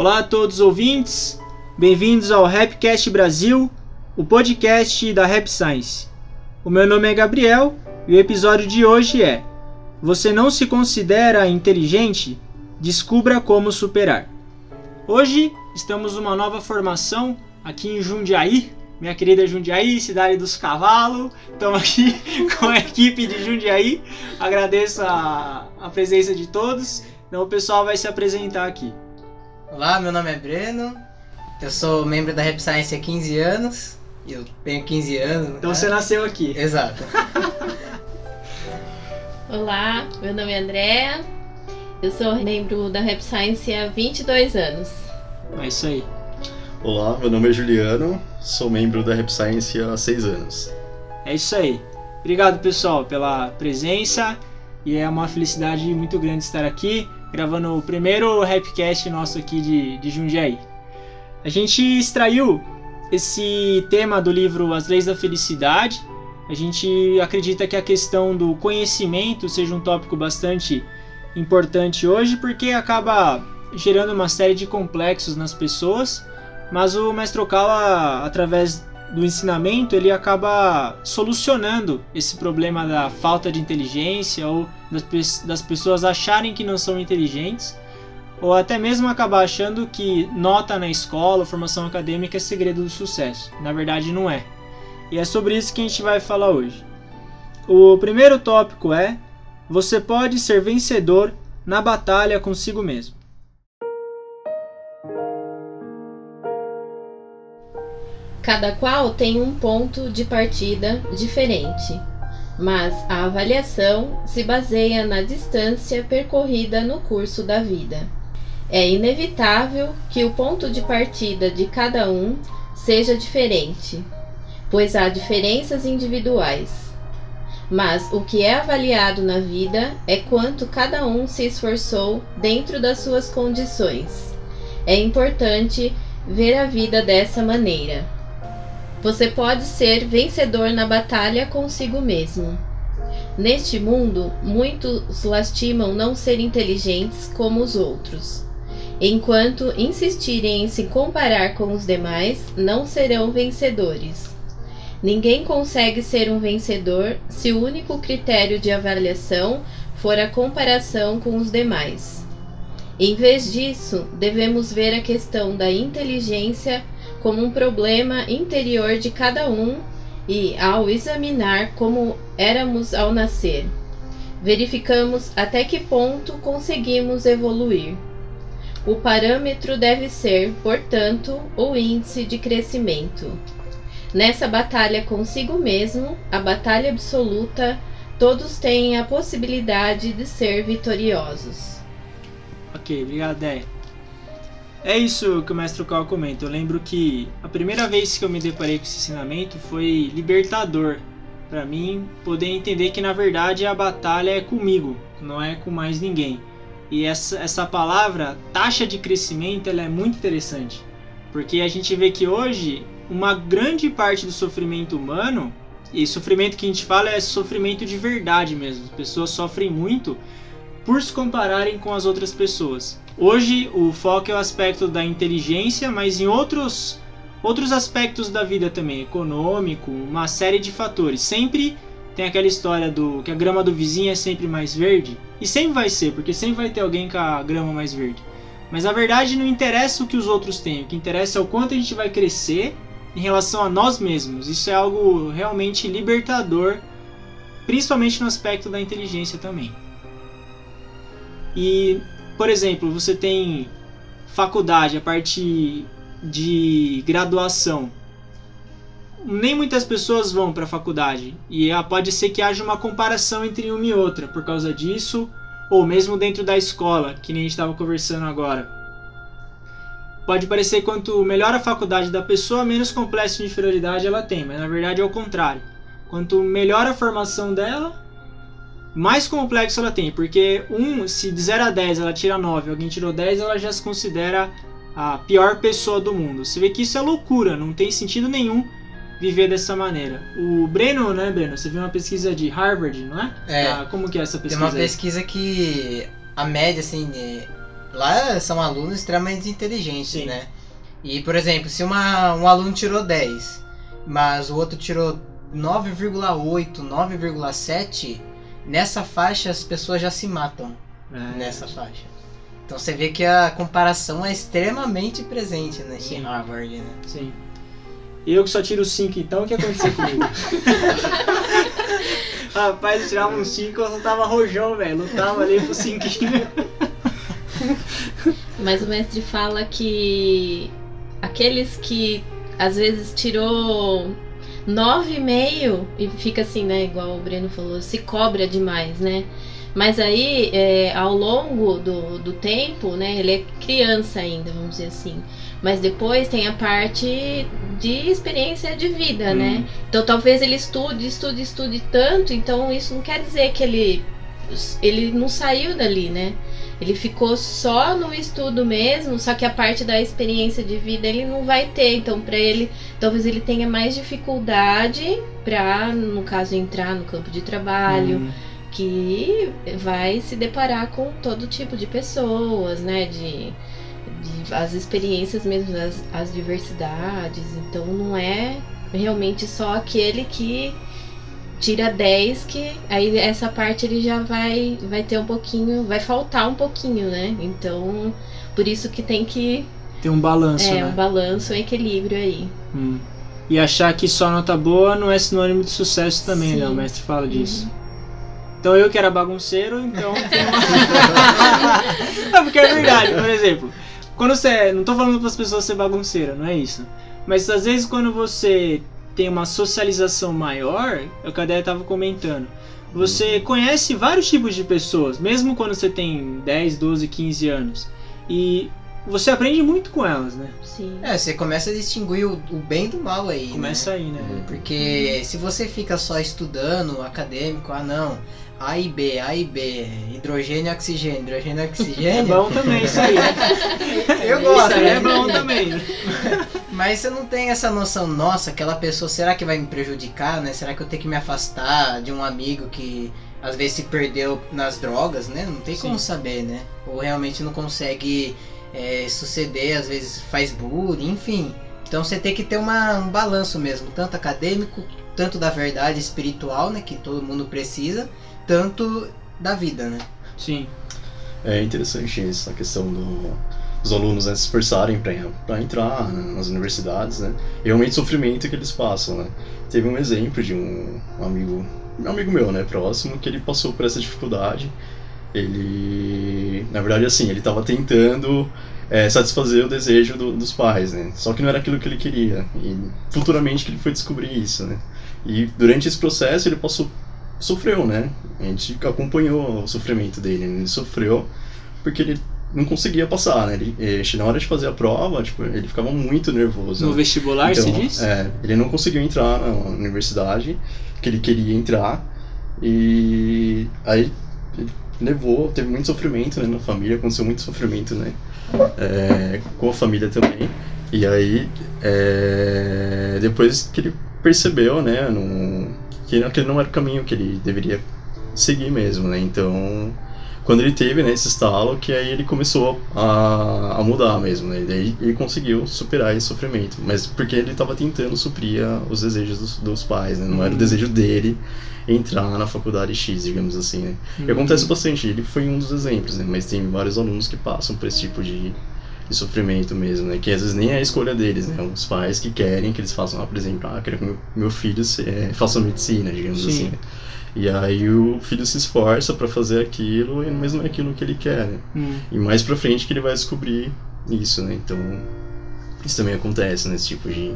Olá a todos os ouvintes, bem-vindos ao Rapcast Brasil, o podcast da Rap Science. O meu nome é Gabriel e o episódio de hoje é Você não se considera inteligente? Descubra como superar. Hoje estamos numa nova formação aqui em Jundiaí, minha querida Jundiaí, cidade dos cavalos. Estamos aqui com a equipe de Jundiaí. Agradeço a, a presença de todos. Então o pessoal vai se apresentar aqui. Olá, meu nome é Breno. Eu sou membro da Rap Science há 15 anos. Eu tenho 15 anos. Então né? você nasceu aqui. Exato. Olá, meu nome é Andrea. Eu sou membro da Rap Science há 22 anos. É isso aí. Olá, meu nome é Juliano, sou membro da Rap Science há seis anos. É isso aí. Obrigado, pessoal, pela presença. E é uma felicidade muito grande estar aqui, gravando o primeiro Rapcast nosso aqui de, de Jundiaí. A gente extraiu esse tema do livro As Leis da Felicidade. A gente acredita que a questão do conhecimento seja um tópico bastante importante hoje, porque acaba gerando uma série de complexos nas pessoas, mas o Mestre Okawa, através do ensinamento, ele acaba solucionando esse problema da falta de inteligência ou das, das pessoas acharem que não são inteligentes, ou até mesmo acabar achando que nota na escola, formação acadêmica é segredo do sucesso. Na verdade, não é. E é sobre isso que a gente vai falar hoje. O primeiro tópico é: você pode ser vencedor na batalha consigo mesmo. Cada qual tem um ponto de partida diferente, mas a avaliação se baseia na distância percorrida no curso da vida. É inevitável que o ponto de partida de cada um seja diferente, pois há diferenças individuais. Mas o que é avaliado na vida é quanto cada um se esforçou dentro das suas condições. É importante ver a vida dessa maneira. Você pode ser vencedor na batalha consigo mesmo. Neste mundo, muitos lastimam não ser inteligentes como os outros. Enquanto insistirem em se comparar com os demais, não serão vencedores. Ninguém consegue ser um vencedor se o único critério de avaliação for a comparação com os demais. Em vez disso, devemos ver a questão da inteligência como um problema interior de cada um e, ao examinar como éramos ao nascer, verificamos até que ponto conseguimos evoluir. O parâmetro deve ser, portanto, o índice de crescimento. Nessa batalha consigo mesmo, a batalha absoluta, todos têm a possibilidade de ser vitoriosos. Ok, obrigado, Déia. É isso que o mestre Cal comenta. Eu lembro que a primeira vez que eu me deparei com esse ensinamento foi libertador para mim poder entender que na verdade a batalha é comigo, não é com mais ninguém. E essa, essa palavra taxa de crescimento ela é muito interessante, porque a gente vê que hoje uma grande parte do sofrimento humano e sofrimento que a gente fala é sofrimento de verdade mesmo. As pessoas sofrem muito por se compararem com as outras pessoas. Hoje o foco é o aspecto da inteligência, mas em outros outros aspectos da vida também, econômico, uma série de fatores. Sempre tem aquela história do que a grama do vizinho é sempre mais verde, e sempre vai ser, porque sempre vai ter alguém com a grama mais verde. Mas a verdade não interessa o que os outros têm, o que interessa é o quanto a gente vai crescer em relação a nós mesmos. Isso é algo realmente libertador, principalmente no aspecto da inteligência também. E, por exemplo, você tem faculdade, a parte de graduação. Nem muitas pessoas vão para a faculdade e pode ser que haja uma comparação entre uma e outra por causa disso, ou mesmo dentro da escola, que nem a gente estava conversando agora. Pode parecer quanto melhor a faculdade da pessoa, menos complexo de inferioridade ela tem, mas na verdade é o contrário. Quanto melhor a formação dela, mais complexo ela tem, porque um, se de 0 a 10 ela tira 9, alguém tirou 10, ela já se considera a pior pessoa do mundo. Você vê que isso é loucura, não tem sentido nenhum viver dessa maneira. O Breno, né, Breno? Você viu uma pesquisa de Harvard, não é? É. Ah, como que é essa Tem pesquisa? uma aí? pesquisa que a média, assim, de- lá são alunos extremamente inteligentes, Sim. né? E, por exemplo, se uma, um aluno tirou 10, mas o outro tirou 9,8, 9,7, nessa faixa as pessoas já se matam É, nessa faixa. Então você vê que a comparação é extremamente presente né, Sim. em Harvard, né? Sim. Eu que só tiro 5, então o que aconteceu comigo? Rapaz, eu tirava um 5, eu só tava rojão, velho. Lutava ali pro 5. Mas o mestre fala que aqueles que às vezes tirou 9,5 e fica assim, né? Igual o Breno falou, se cobra demais, né? Mas aí, é, ao longo do, do tempo, né? Ele é criança ainda, vamos dizer assim. Mas depois tem a parte de experiência de vida, né? Então talvez ele estude, estude, estude tanto, então isso não quer dizer que ele ele não saiu dali, né? Ele ficou só no estudo mesmo, só que a parte da experiência de vida ele não vai ter. Então, para ele, talvez ele tenha mais dificuldade para, no caso, entrar no campo de trabalho, Hum, que vai se deparar com todo tipo de pessoas, né? De, de- as experiências mesmo, as, as diversidades. Então, não é realmente só aquele que tira 10 que aí essa parte ele já vai vai ter um pouquinho, vai faltar um pouquinho, né? Então, por isso que tem que Tem um balanço, é né? um balanço, um equilíbrio aí. Hum. E achar que só nota boa não é sinônimo de sucesso também, né? Sim. O mestre fala disso. Uhum. Então eu que era bagunceiro, então. Não, porque é verdade, por exemplo. Quando você. Não tô falando para as pessoas ser bagunceira, não é isso. Mas às vezes quando você tem uma socialização maior, é o que a Déia tava comentando. Você conhece vários tipos de pessoas, mesmo quando você tem 10, 12, 15 anos. E você aprende muito com elas, né? Sim. É, você começa a distinguir o, o bem do mal aí, né? Começa aí, né? Porque se você fica só estudando, acadêmico, ah não, A e B, A e B, hidrogênio e oxigênio, hidrogênio e É oxigênio, bom também isso aí. eu gosto, Isso aí é né? bom também. Mas você não tem essa noção, nossa, aquela pessoa, será que vai me prejudicar, né? Será que eu tenho que me afastar de um amigo que às vezes se perdeu nas drogas, né? Não tem como Sim. saber, né? Ou realmente não consegue é, suceder, às vezes faz bullying, enfim. Então você tem que ter uma, um balanço mesmo, tanto acadêmico, tanto da verdade espiritual, né? Que todo mundo precisa, tanto da vida, né? Sim. É interessante essa questão do, dos alunos né, se esforçarem para entrar né, nas universidades, né? E realmente o sofrimento que eles passam, né? Teve um exemplo de um, um amigo, um amigo meu, né, próximo, que ele passou por essa dificuldade. Ele, na verdade, assim, ele estava tentando é, satisfazer o desejo do- dos pais, né? Só que não era aquilo que ele queria. E futuramente que ele foi descobrir isso, né? E durante esse processo ele passou sofreu, né? A gente acompanhou o sofrimento dele. né? Ele sofreu porque ele não conseguia passar, né? Ele, eh, na hora de fazer a prova, tipo, ele ficava muito nervoso. No né? vestibular, Então, se diz? É, ele não conseguiu entrar na universidade que ele queria entrar. E aí ele levou, teve muito sofrimento né, na família, aconteceu muito sofrimento, né? é, com a família também. E aí, é, depois que ele percebeu, né, no, que aquele não era o caminho que ele deveria seguir mesmo, né? Então, quando ele teve né, esse estalo, que aí ele começou a, a mudar mesmo, né? E daí ele conseguiu superar esse sofrimento, mas porque ele estava tentando suprir a- os desejos dos, dos pais, né? Não era o Uhum. desejo dele entrar na faculdade X, digamos assim, né? E Uhum. acontece bastante, ele foi um dos exemplos, né? Mas tem vários alunos que passam por esse tipo de, de sofrimento mesmo, né? Que às vezes nem é a escolha deles, né? Os pais que querem que eles façam, ah, por exemplo, ah, quero que meu, meu filho se, eh, faça medicina, digamos Sim. assim. né? E aí o filho se esforça pra fazer aquilo, e mas não é aquilo que ele quer, né? Hum. E mais pra frente que ele vai descobrir isso, né? Então, isso também acontece nesse tipo de,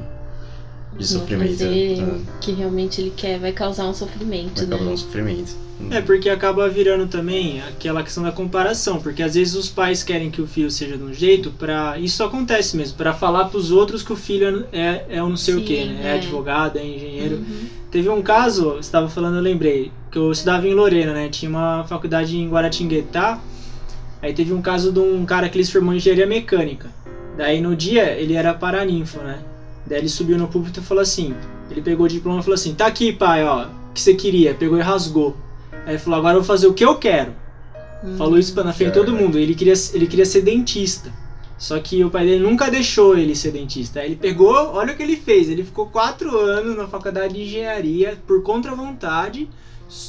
de sofrimento. fazer né? o que realmente ele quer vai causar um sofrimento, Vai né? causar um sofrimento. É, porque acaba virando também aquela questão da comparação, porque às vezes os pais querem que o filho seja de um jeito para isso acontece mesmo, para falar pros outros que o filho é é um não sei o Sim, que, né? É. é. advogado, é engenheiro. Uhum. Teve um caso, você estava falando, eu lembrei, que eu estudava em Lorena, né? Tinha uma faculdade em Guaratinguetá. Aí teve um caso de um cara que ele se formou em engenharia mecânica. Daí no dia ele era paraninfo, né? Daí ele subiu no púlpito e falou assim: ele pegou o diploma e falou assim: tá aqui, pai, ó, o que você queria? Pegou e rasgou. Aí ele falou: agora eu vou fazer o que eu quero. Falou isso na frente de todo mundo. Ele queria, ele queria ser dentista. Só que o pai dele nunca deixou ele ser dentista. Aí ele pegou, olha o que ele fez. Ele ficou quatro anos na faculdade de engenharia por contra vontade.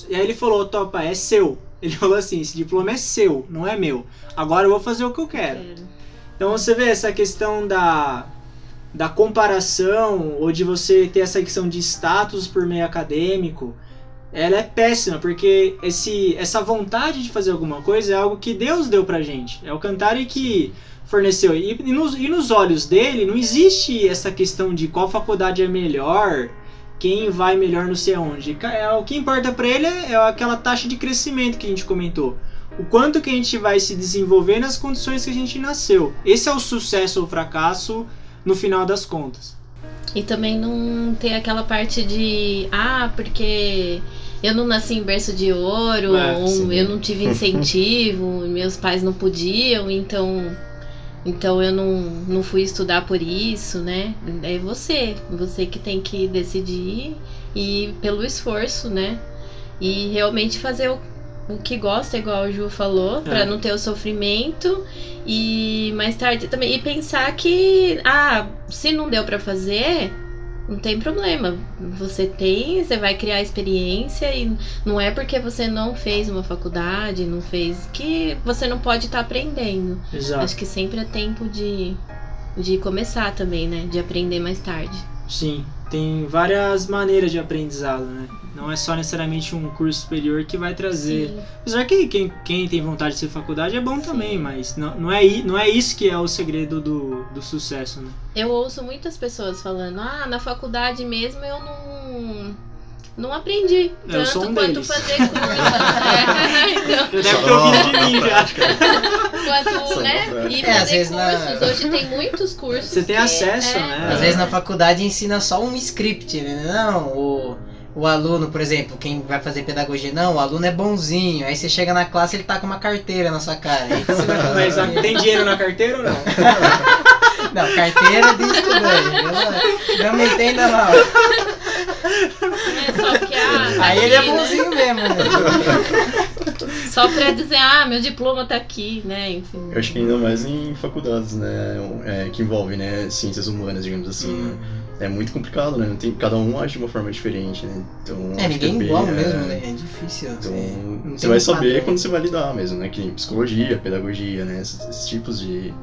E aí ele falou: Topa, é seu. Ele falou assim: esse diploma é seu, não é meu. Agora eu vou fazer o que eu quero. Então você vê essa questão da, da comparação ou de você ter essa questão de status por meio acadêmico. Ela é péssima, porque esse, essa vontade de fazer alguma coisa é algo que Deus deu pra gente. É o Cantare que forneceu. E, e, nos, e nos olhos dele não existe essa questão de qual faculdade é melhor, quem vai melhor não sei aonde. É, o que importa para ele é, é aquela taxa de crescimento que a gente comentou. O quanto que a gente vai se desenvolver nas condições que a gente nasceu. Esse é o sucesso ou fracasso no final das contas. E também não ter aquela parte de ah, porque eu não nasci em berço de ouro, é, eu não tive incentivo, meus pais não podiam, então então eu não, não fui estudar por isso, né? É você, você que tem que decidir e pelo esforço, né? E realmente fazer o, o que gosta, igual o Ju falou, é. para não ter o sofrimento e mais tarde também e pensar que ah, se não deu para fazer, não tem problema. Você tem, você vai criar experiência e não é porque você não fez uma faculdade, não fez que você não pode estar tá aprendendo. Exato. Acho que sempre é tempo de, de começar também, né? De aprender mais tarde. Sim, tem várias maneiras de aprendizado, né? Não é só necessariamente um curso superior que vai trazer. Sim. Apesar que quem, quem tem vontade de ser faculdade é bom Sim. também, mas não, não, é, não é isso que é o segredo do, do sucesso, né? Eu ouço muitas pessoas falando, ah, na faculdade mesmo eu não não aprendi tanto um quanto deles. fazer curso. é, então, eu deve ter ouvido de mim já. Quanto, né? E é, fazer cursos. Na... Hoje tem muitos cursos. Você tem acesso, é, né? Às vezes na faculdade ensina só um script, né? Não, o o aluno, por exemplo, quem vai fazer pedagogia, não, o aluno é bonzinho. Aí você chega na classe ele tá com uma carteira na sua cara. Aí você vai fazer Mas tem dinheiro na carteira ou não? não, carteira de estudante. Não, não me entenda mal. É só que a. Aí ele é bonzinho né? mesmo, né? Só pra dizer, ah, meu diploma tá aqui, né? Enfim. Eu acho que ainda mais em faculdades, né? É, que envolvem, né, ciências humanas, digamos assim, né? Uhum é muito complicado, né? Tem, cada um age de uma forma diferente, né? Então, é, ninguém é igual mesmo, né? É difícil. Então, você, você vai saber padrão. quando você vai lidar mesmo, né? Que psicologia, pedagogia, né? Esses, esses tipos de,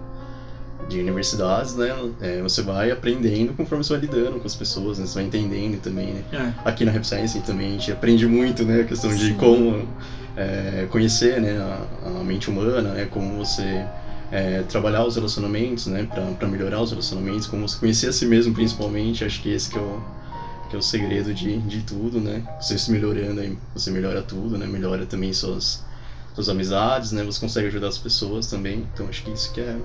de universidades, né? É, você vai aprendendo conforme você vai lidando com as pessoas, né? Você vai entendendo também, né? É. Aqui na Rap Science também a gente aprende muito, né? A questão Sim. de como é, conhecer né? A, a, mente humana, né? Como você é, trabalhar os relacionamentos, né, para melhorar os relacionamentos, como você conhecer a si mesmo principalmente, acho que esse que é o, que é o segredo de, de tudo, né, você se melhorando, você melhora tudo, né, melhora também suas, suas amizades, né, você consegue ajudar as pessoas também, então acho que isso que é,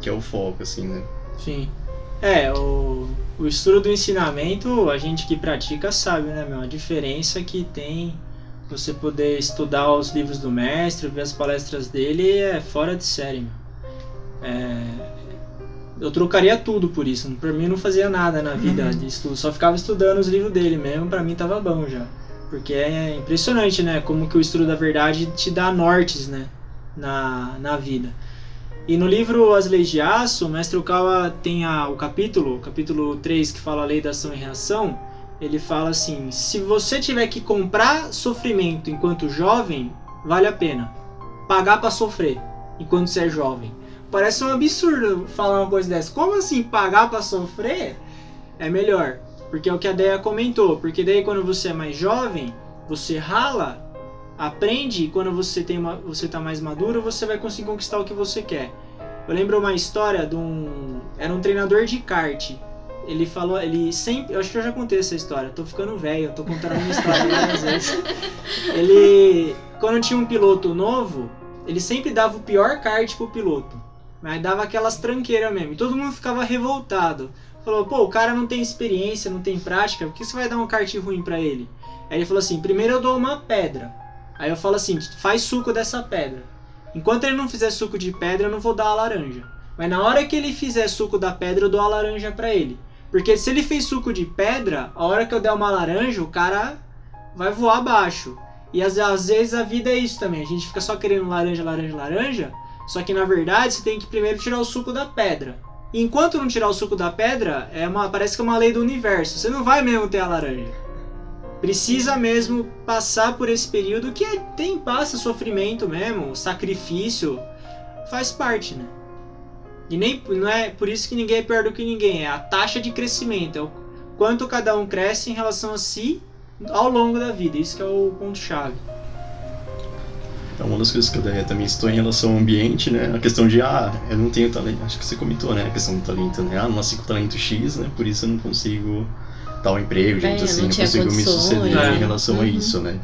que é o foco, assim, né. Sim. É, o, o estudo do ensinamento, a gente que pratica sabe, né, meu, a diferença que tem você poder estudar os livros do mestre, ver as palestras dele é fora de série, meu. É, eu trocaria tudo por isso. Pra mim não fazia nada na vida uhum. de estudo, só ficava estudando os livros dele mesmo, pra mim tava bom já. Porque é impressionante, né? Como que o estudo da verdade te dá nortes, né? Na, na vida. E no livro As Leis de Aço, o mestre Okawa tem a, o capítulo, o capítulo 3, que fala a lei da ação e reação. Ele fala assim: se você tiver que comprar sofrimento enquanto jovem, vale a pena. Pagar para sofrer enquanto você é jovem. Parece um absurdo falar uma coisa dessa. Como assim pagar para sofrer é melhor? Porque é o que a Deia comentou. Porque daí quando você é mais jovem, você rala, aprende quando você tem uma, você tá mais maduro, você vai conseguir conquistar o que você quer. Eu lembro uma história de um era um treinador de kart. Ele falou, ele sempre, eu acho que eu já contei essa história. Tô ficando velho, tô contando uma história várias vezes. Ele quando tinha um piloto novo, ele sempre dava o pior kart pro piloto. Mas dava aquelas tranqueiras mesmo. E todo mundo ficava revoltado. Falou, pô, o cara não tem experiência, não tem prática, por que você vai dar um kart ruim para ele? Aí ele falou assim: primeiro eu dou uma pedra. Aí eu falo assim: faz suco dessa pedra. Enquanto ele não fizer suco de pedra, eu não vou dar a laranja. Mas na hora que ele fizer suco da pedra, eu dou a laranja para ele. Porque se ele fez suco de pedra, a hora que eu der uma laranja, o cara vai voar abaixo. E às, às vezes a vida é isso também. A gente fica só querendo laranja, laranja, laranja. Só que na verdade você tem que primeiro tirar o suco da pedra. E enquanto não tirar o suco da pedra, é uma, parece que é uma lei do universo. Você não vai mesmo ter a laranja. Precisa mesmo passar por esse período que é, tem passa sofrimento mesmo, sacrifício, faz parte, né? E nem não é por isso que ninguém é pior do que ninguém, é a taxa de crescimento, é o quanto cada um cresce em relação a si ao longo da vida. Isso que é o ponto chave. Então, uma das coisas que eu também estou em relação ao ambiente, né? A questão de, ah, eu não tenho talento. Acho que você comentou, né? A questão do talento, né? Ah, não nasci com talento X, né? Por isso eu não consigo tal emprego, gente, É, assim, não não consigo me condições. suceder É. em relação a Uhum. isso, né?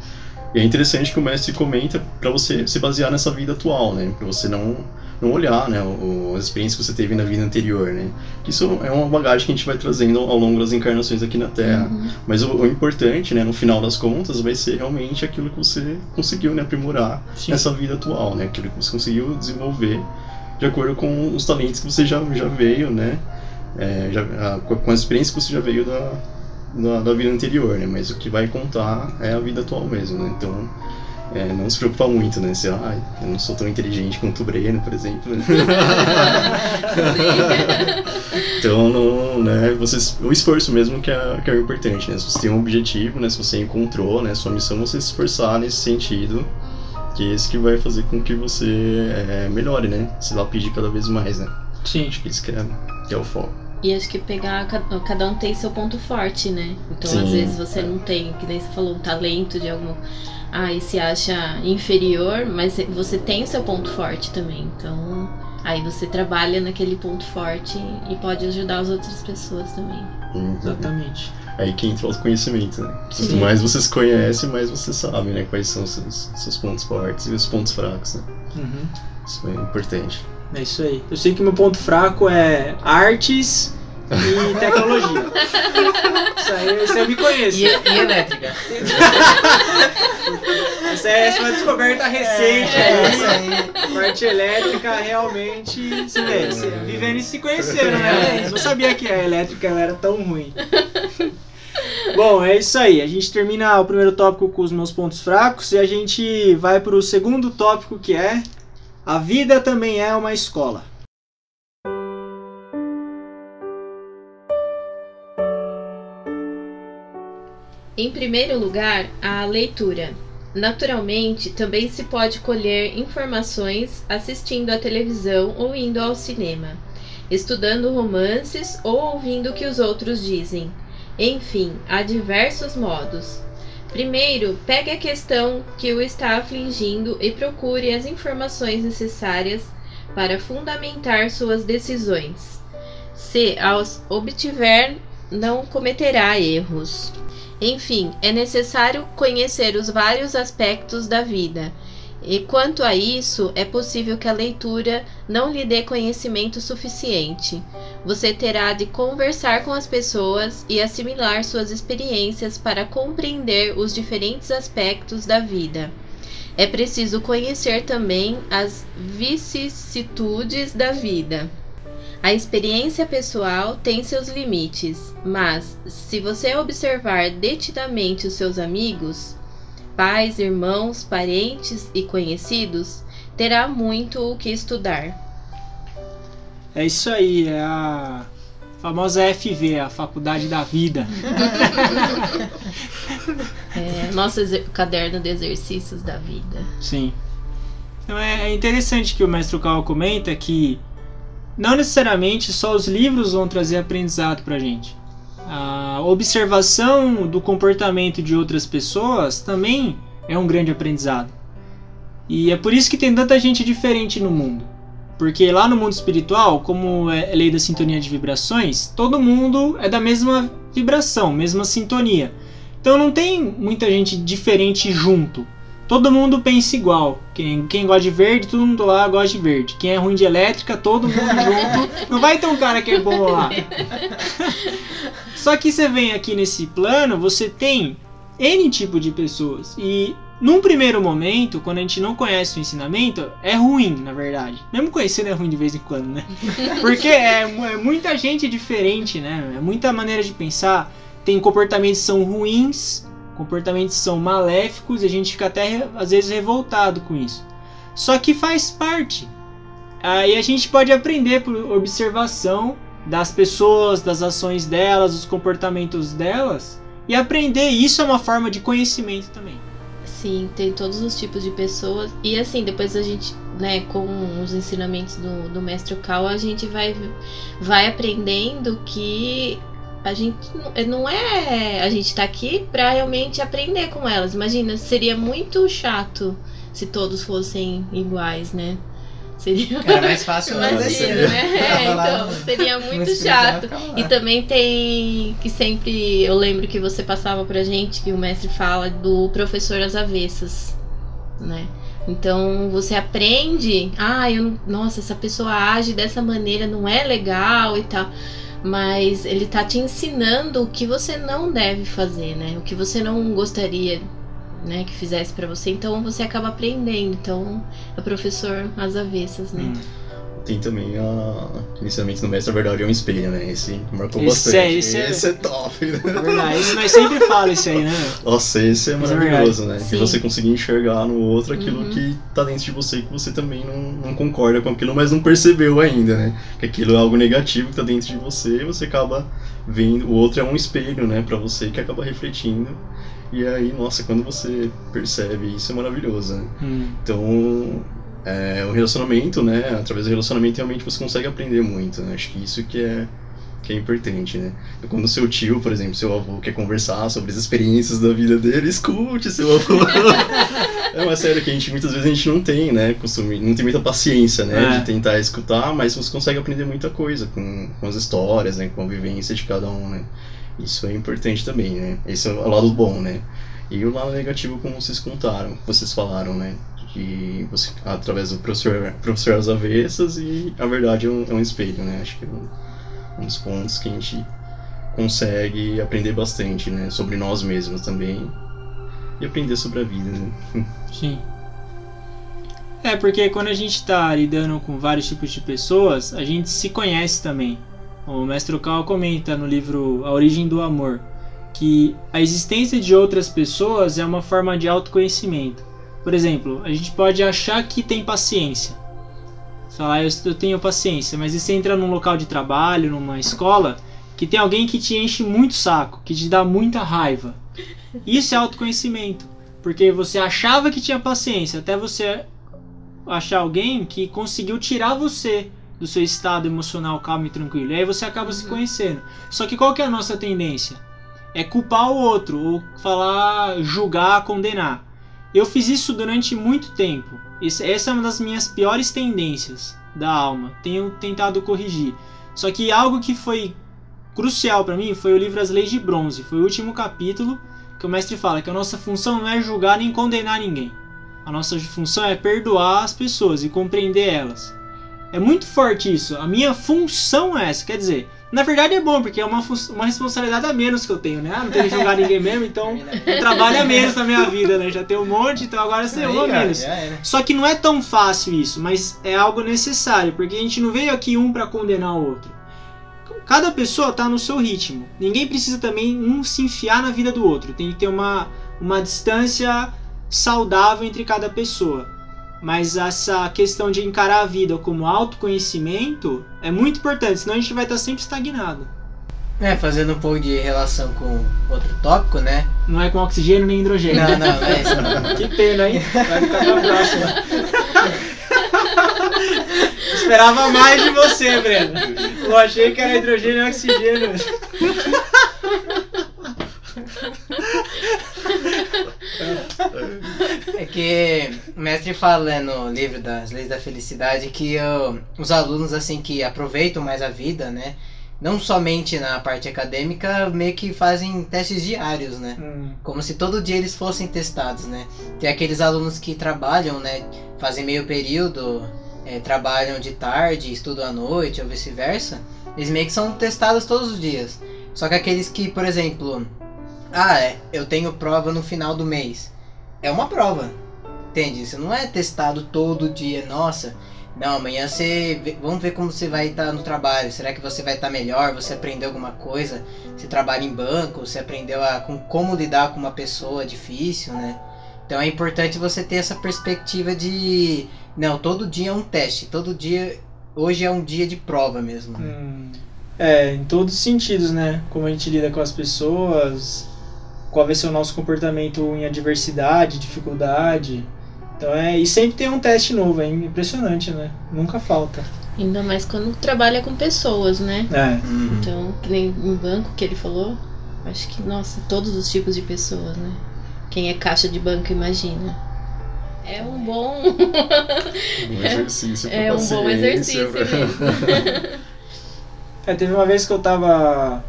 E é interessante que o mestre comenta para você se basear nessa vida atual, né? Para você não não olhar, né, o, as experiências que você teve na vida anterior, né? Isso é uma bagagem que a gente vai trazendo ao longo das encarnações aqui na Terra. Uhum. Mas o, o importante, né, no final das contas, vai ser realmente aquilo que você conseguiu, né, aprimorar Sim. nessa vida atual, né? Aquilo que você conseguiu desenvolver de acordo com os talentos que você já, já veio, né? É, já, a- com com as experiências que você já veio da, da, da vida anterior, né? Mas o que vai contar é a vida atual mesmo, né? Então, é, não se preocupar muito, né? Se, ah, eu não sou tão inteligente quanto o Breno, por exemplo. né? então, não, né? Vocês, o esforço mesmo que é, que é o importante, né? Se você tem um objetivo, né? Se você encontrou, né? Sua missão é você se esforçar nesse sentido, que é esse que vai fazer com que você é, melhore, né? Se lapide cada vez mais, né? Sim. Acho que isso que é, que é o foco. E acho que pegar, ca- cada um tem seu ponto forte, né? Então, Sim. às vezes você não tem, que nem você falou, um talento de algum. Ah, e se acha inferior, mas você tem seu ponto forte também. Então, aí você trabalha naquele ponto forte e pode ajudar as outras pessoas também. Uhum. Exatamente. Aí que entra o autoconhecimento, né? Quanto Sim. mais você se conhece, mais você sabe, né? Quais são os seus, seus pontos fortes e os pontos fracos, né? Uhum. Isso é importante. É isso aí. Eu sei que meu ponto fraco é artes e tecnologia. isso aí isso eu me conheço. E, e elétrica. Essa é uma descoberta recente É, isso aí. Parte elétrica realmente se vê. se- Vivendo e se conheceram, né? Eu não sabia que a elétrica era tão ruim. Bom, é isso aí. A gente termina o primeiro tópico com os meus pontos fracos e a gente vai para o segundo tópico que é a vida também é uma escola. Em primeiro lugar, a leitura. Naturalmente, também se pode colher informações assistindo à televisão ou indo ao cinema, estudando romances ou ouvindo o que os outros dizem. Enfim, há diversos modos. Primeiro, pegue a questão que o está afligindo e procure as informações necessárias para fundamentar suas decisões. Se as obtiver, não cometerá erros. Enfim, é necessário conhecer os vários aspectos da vida. E quanto a isso, é possível que a leitura não lhe dê conhecimento suficiente. Você terá de conversar com as pessoas e assimilar suas experiências para compreender os diferentes aspectos da vida. É preciso conhecer também as vicissitudes da vida. A experiência pessoal tem seus limites, mas se você observar detidamente os seus amigos, pais, irmãos, parentes e conhecidos, terá muito o que estudar. É isso aí, é a famosa FV, a Faculdade da Vida. É nosso caderno de exercícios da vida. Sim. Então é é interessante que o mestre Cal comenta que não necessariamente só os livros vão trazer aprendizado pra gente. A observação do comportamento de outras pessoas também é um grande aprendizado. E é por isso que tem tanta gente diferente no mundo. Porque lá no mundo espiritual, como é lei da sintonia de vibrações, todo mundo é da mesma vibração, mesma sintonia. Então não tem muita gente diferente junto. Todo mundo pensa igual. Quem, quem gosta de verde, todo mundo lá gosta de verde. Quem é ruim de elétrica, todo mundo junto. Não vai ter um cara que é bom lá. Só que você vem aqui nesse plano, você tem N tipo de pessoas. E num primeiro momento, quando a gente não conhece o ensinamento, é ruim, na verdade. Mesmo conhecendo é ruim de vez em quando, né? Porque é, é muita gente diferente, né? É muita maneira de pensar. Tem comportamentos que são ruins Comportamentos são maléficos e a gente fica até às vezes revoltado com isso. Só que faz parte. Aí a gente pode aprender por observação das pessoas, das ações delas, dos comportamentos delas e aprender. Isso é uma forma de conhecimento também. Sim, tem todos os tipos de pessoas. E assim, depois a gente, né, com os ensinamentos do, do mestre Cal, a gente vai, vai aprendendo que a gente não é. A gente tá aqui pra realmente aprender com elas. Imagina, seria muito chato se todos fossem iguais, né? Seria Era mais fácil Imagina, né? É, então, seria muito chato. E também tem que sempre. Eu lembro que você passava pra gente que o mestre fala do professor às avessas, né? Então você aprende, ah, eu, nossa, essa pessoa age dessa maneira, não é legal e tal. Mas ele tá te ensinando o que você não deve fazer, né? O que você não gostaria né, que fizesse para você, então você acaba aprendendo. Então, é professor às avessas, né? Hum. Tem também a inicialmente no mestre, na verdade, é um espelho, né? Esse marcou esse bastante. É, esse, esse é... é top, né? Verdade, esse nós sempre fala isso aí, né? Nossa, esse é maravilhoso, é né? Que você conseguir enxergar no outro aquilo uhum. que tá dentro de você que você também não, não concorda com aquilo, mas não percebeu ainda, né? Que aquilo é algo negativo que tá dentro de você e você acaba vendo. O outro é um espelho, né, para você que acaba refletindo e aí, nossa, quando você percebe isso é maravilhoso, né? Hum. Então, é, o relacionamento, né? Através do relacionamento realmente você consegue aprender muito, né? Acho que isso que é que é importante, né? Quando seu tio, por exemplo, seu avô quer conversar sobre as experiências da vida dele, escute seu avô. é uma série que a gente muitas vezes a gente não tem, né? Costume, não tem muita paciência, né? É. De tentar escutar, mas você consegue aprender muita coisa com, com as histórias, né? Com a vivência de cada um, né? Isso é importante também, né? Esse é o lado bom, né? E o lado negativo, como vocês contaram, vocês falaram, né? Que você, através do professor, professor às avessas e a verdade é um, é um espelho, né? Acho que é um, um dos pontos que a gente consegue aprender bastante, né? Sobre nós mesmos também e aprender sobre a vida, né? Sim. É, porque quando a gente está lidando com vários tipos de pessoas, a gente se conhece também. O mestre Cal comenta no livro A Origem do Amor que a existência de outras pessoas é uma forma de autoconhecimento. Por exemplo, a gente pode achar que tem paciência. Falar, eu tenho paciência, mas você entra num local de trabalho, numa escola, que tem alguém que te enche muito saco, que te dá muita raiva. Isso é autoconhecimento. Porque você achava que tinha paciência, até você achar alguém que conseguiu tirar você do seu estado emocional calmo e tranquilo. E aí você acaba uhum. se conhecendo. Só que qual que é a nossa tendência? É culpar o outro, ou falar, julgar, condenar. Eu fiz isso durante muito tempo. Essa é uma das minhas piores tendências da alma. Tenho tentado corrigir. Só que algo que foi crucial para mim foi o livro As Leis de Bronze. Foi o último capítulo que o mestre fala que a nossa função não é julgar nem condenar ninguém. A nossa função é perdoar as pessoas e compreender elas. É muito forte isso. A minha função é essa. Quer dizer, na verdade é bom, porque é uma, uma responsabilidade a menos que eu tenho, né? Ah, não tenho que jogar ninguém mesmo, então um trabalho a menos na minha vida, né? Já tem um monte, então agora ser um a menos. Só que não é tão fácil isso, mas é algo necessário, porque a gente não veio aqui um para condenar o outro. Cada pessoa tá no seu ritmo. Ninguém precisa também um se enfiar na vida do outro. Tem que ter uma, uma distância saudável entre cada pessoa. Mas essa questão de encarar a vida como autoconhecimento é muito importante, senão a gente vai estar sempre estagnado. É, fazendo um pouco de relação com outro tópico, né? Não é com oxigênio nem hidrogênio. Não, não, não é isso não. que pena, hein? Vai ficar pra próxima. Esperava mais de você, Breno. Eu achei que era hidrogênio e oxigênio. É que o mestre fala no livro das leis da felicidade que uh, os alunos assim que aproveitam mais a vida, né? Não somente na parte acadêmica, meio que fazem testes diários, né? Hum. Como se todo dia eles fossem testados, né? Tem aqueles alunos que trabalham, né? Fazem meio período, é, trabalham de tarde, estudam à noite ou vice-versa. Eles meio que são testados todos os dias. Só que aqueles que, por exemplo, ah, é, eu tenho prova no final do mês. É uma prova. Entende? Você não é testado todo dia, nossa. Não, amanhã você. Vamos ver como você vai estar no trabalho. Será que você vai estar melhor? Você aprendeu alguma coisa? Você trabalha em banco? Você aprendeu a, com como lidar com uma pessoa difícil, né? Então é importante você ter essa perspectiva de. Não, todo dia é um teste. Todo dia. Hoje é um dia de prova mesmo. né? Hum, É, em todos os sentidos, né? Como a gente lida com as pessoas, qual vai ser o nosso comportamento em adversidade, dificuldade. Então é. E sempre tem um teste novo, é impressionante, né? Nunca falta. Ainda mais quando trabalha com pessoas, né? É. Uhum. Então, que nem em banco que ele falou, acho que, nossa, todos os tipos de pessoas, né? Quem é caixa de banco, imagina. É um bom. Um exercício É um bom exercício mesmo. É, teve uma vez que eu tava.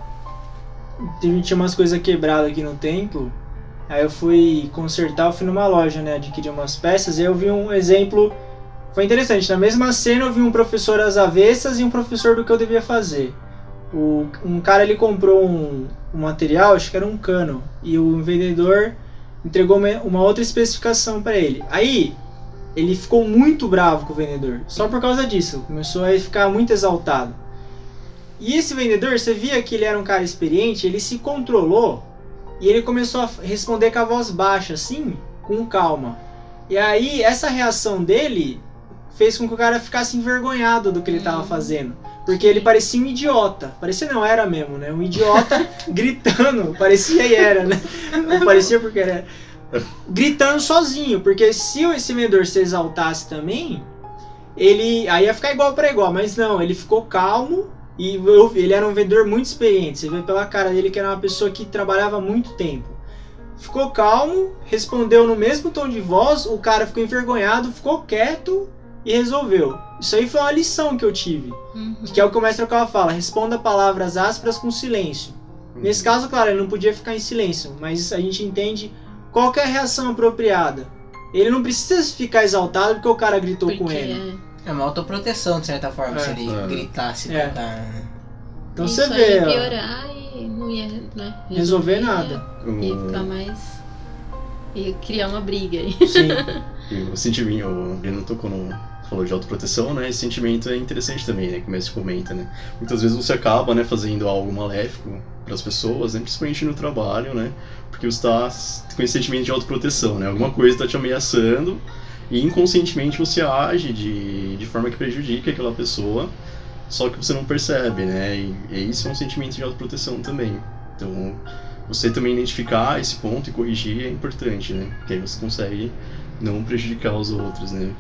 Tinha umas coisas quebradas aqui no templo. Aí eu fui consertar, eu fui numa loja, né? Adquirir umas peças. E eu vi um exemplo. Foi interessante. Na mesma cena eu vi um professor às avessas e um professor do que eu devia fazer. O, um cara ele comprou um, um material, acho que era um cano. E o vendedor entregou uma outra especificação para ele. Aí ele ficou muito bravo com o vendedor. Só por causa disso. Começou a ficar muito exaltado. E esse vendedor, você via que ele era um cara experiente, ele se controlou e ele começou a responder com a voz baixa, assim, com calma. E aí, essa reação dele fez com que o cara ficasse envergonhado do que ele estava Hum. fazendo. Porque ele parecia um idiota. Parecia não, era mesmo, né? Um idiota gritando. Parecia e era, né? Não parecia porque era. Gritando sozinho. Porque se esse vendedor se exaltasse também, ele. Aí ia ficar igual para igual. Mas não, ele ficou calmo. E eu- ele era um vendedor muito experiente. Você vê pela cara dele que era uma pessoa que trabalhava há muito tempo. Ficou calmo, respondeu no mesmo tom de voz. O cara ficou envergonhado, ficou quieto e resolveu. Isso aí foi uma lição que eu tive. Uhum. Que é o que o mestre Okawa fala: responda palavras ásperas com silêncio. Nesse caso, claro, ele não podia ficar em silêncio, mas a gente entende qual que é a reação apropriada. Ele não precisa ficar exaltado porque o cara gritou com Porque ele. É uma autoproteção, de certa forma, É. se ele É. gritasse, É. tentar. né? Então isso você vê, ia ó, piorar e não ia né, resolver nada. Ia ficar O, mais. ia criar uma briga aí. Sim, e o sentimento, o Breno tocou no. Falou de autoproteção, né? Esse sentimento é interessante também, né? Como você comenta, né? Muitas vezes você acaba, né, fazendo algo maléfico para as pessoas, né? principalmente no trabalho, né? Porque você está com esse sentimento de autoproteção, né? Alguma coisa está te ameaçando e inconscientemente você age de, de forma que prejudica aquela pessoa, só que você não percebe, né? E, e isso é um sentimento de autoproteção também. Então, você também identificar esse ponto e corrigir é importante, né? Porque aí você consegue não prejudicar os outros, né?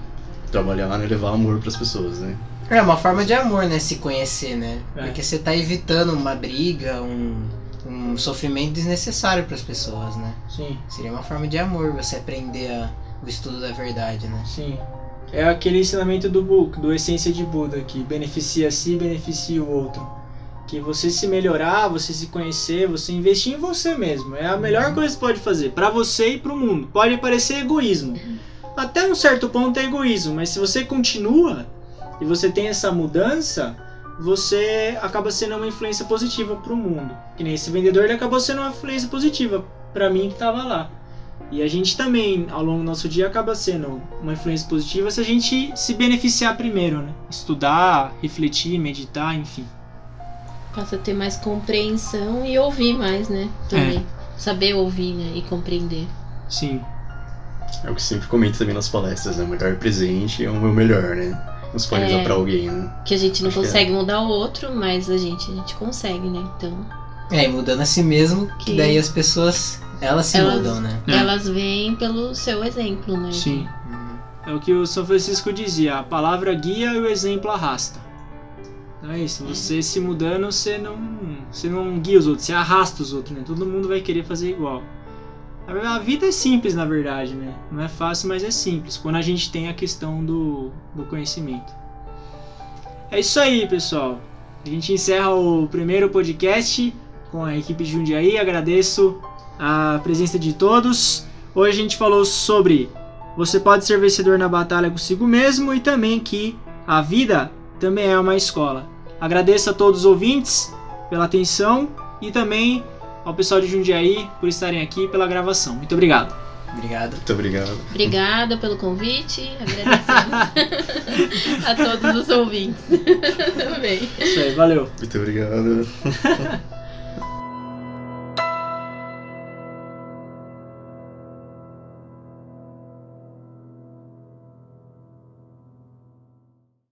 Trabalhar, né? Levar amor para as pessoas, né? É uma forma de amor, né? Se conhecer, né? É. Porque você tá evitando uma briga, um, um sofrimento desnecessário para as pessoas, né? sim, Seria uma forma de amor você aprender a- o estudo da verdade, né? sim. É aquele ensinamento do Buda, do Essência de Buda, que beneficia a si e beneficia o outro. Que você se melhorar, você se conhecer, você investir em você mesmo. É a melhor coisa que você pode fazer, para você e para o mundo. Pode parecer egoísmo. Até um certo ponto é egoísmo, mas se você continua e você tem essa mudança, você acaba sendo uma influência positiva para o mundo. Que nem esse vendedor, ele acabou sendo uma influência positiva para mim que estava lá. E a gente também, ao longo do nosso dia, acaba sendo uma influência positiva se a gente se beneficiar primeiro, né? Estudar, refletir, meditar, enfim. Passa a ter mais compreensão e ouvir mais, né? Também. Saber ouvir, né? E compreender. Sim, É o que sempre comento também nas palestras, né? O melhor presente é o meu melhor, né? Não se pode É. usar pra alguém, né? Que a gente não Acho é. consegue mudar o outro, mas a gente, a gente consegue, né? Então, É, e mudando a si mesmo, que Que- daí as pessoas, elas se Elas- mudam, né? É. elas vêm pelo seu exemplo, né? sim. É o que o São Francisco dizia: a palavra guia e o exemplo arrasta. Então é isso, você se mudando, você não, você não guia os outros, você arrasta os outros, né? Todo mundo vai querer fazer igual. A a vida é simples, na verdade, né? Não é fácil, mas é simples. Quando a gente tem a questão do, do conhecimento. É isso aí, pessoal. A gente encerra o primeiro podcast com a equipe de Jundiaí. Agradeço a presença de todos. Hoje a gente falou sobre você pode ser vencedor na batalha consigo mesmo e também que a vida também é uma escola. Agradeço a todos os ouvintes pela atenção e também ao pessoal de Jundiaí por estarem aqui pela gravação. Muito obrigado. Obrigado. Muito obrigado. Obrigada pelo convite. Agradecemos a todos os ouvintes. Também. Isso aí, valeu. Muito obrigado.